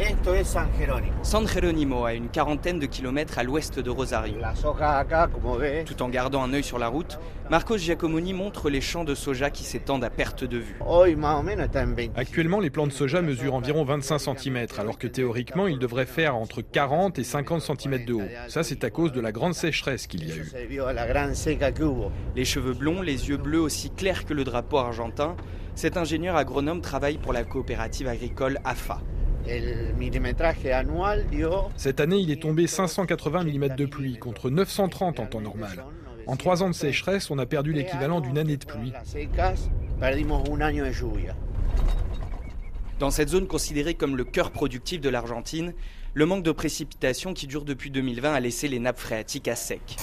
Esto es San Jerónimo. San Jerónimo, à une quarantaine de kilomètres à l'ouest de Rosario. La soja acá, como ves, Tout en gardant un œil sur la route, Marcos Giacomoni montre les champs de soja qui s'étendent à perte de vue. hoy más o menos está en 20. Actuellement, les plants de soja mesurent environ 25 cm, alors que théoriquement, ils devraient faire entre 40 et 50 cm de haut. Ça, c'est à cause de la grande sécheresse qu'il y a eu. Les cheveux blonds, les yeux bleus aussi clairs que le drapeau argentin, cet ingénieur agronome travaille pour la coopérative agricole AFA. Cette année, il est tombé 580 mm de pluie, contre 930 en temps normal. En trois ans de sécheresse, on a perdu l'équivalent d'une année de pluie. Dans cette zone considérée comme le cœur productif de l'Argentine, le manque de précipitations qui dure depuis 2020 a laissé les nappes phréatiques à sec.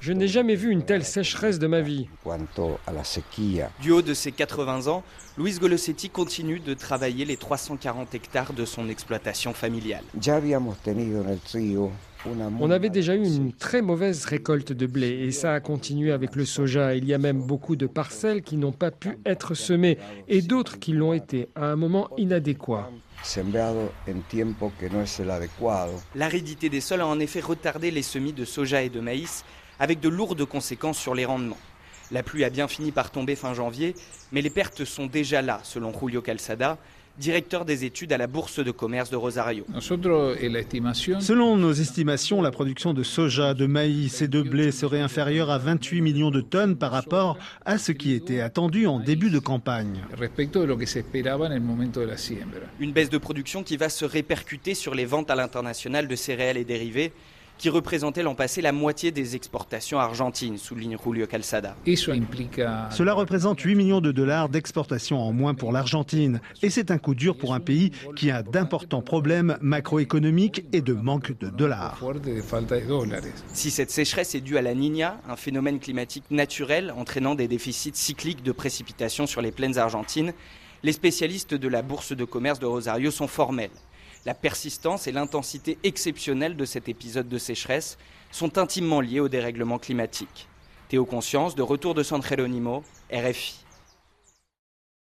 Je n'ai jamais vu une telle sécheresse de ma vie. Du haut de ses 80 ans, Luis Golosetti continue de travailler les 340 hectares de son exploitation familiale. On avait déjà eu une très mauvaise récolte de blé et ça a continué avec le soja. Il y a même beaucoup de parcelles qui n'ont pas pu être semées et d'autres qui l'ont été à un moment inadéquat. L'aridité des sols a en effet retardé les semis de soja et de maïs, avec de lourdes conséquences sur les rendements. La pluie a bien fini par tomber fin janvier, mais les pertes sont déjà là, selon Julio Calzada, directeur des études à la Bourse de commerce de Rosario. Estimación, Selon nos estimations, la production de soja, de maïs et de blé serait inférieure à 28 millions de tonnes par rapport à ce qui était attendu en début de campagne. respecto de lo que se esperaba en el momento de la siembra. Une baisse de production qui va se répercuter sur les ventes à l'international de céréales et dérivés, qui représentaient l'an passé la moitié des exportations argentines, souligne Julio Calzada. Cela représente 8 millions de dollars d'exportation en moins pour l'Argentine. Et c'est un coup dur pour un pays qui a d'importants problèmes macroéconomiques et de manque de dollars. Si cette sécheresse est due à la Niña, un phénomène climatique naturel entraînant des déficits cycliques de précipitations sur les plaines argentines, les spécialistes de la Bourse de commerce de Rosario sont formels. La persistance et l'intensité exceptionnelle de cet épisode de sécheresse sont intimement liées au dérèglement climatique. Théo Conscience, de retour de San Jerónimo, RFI.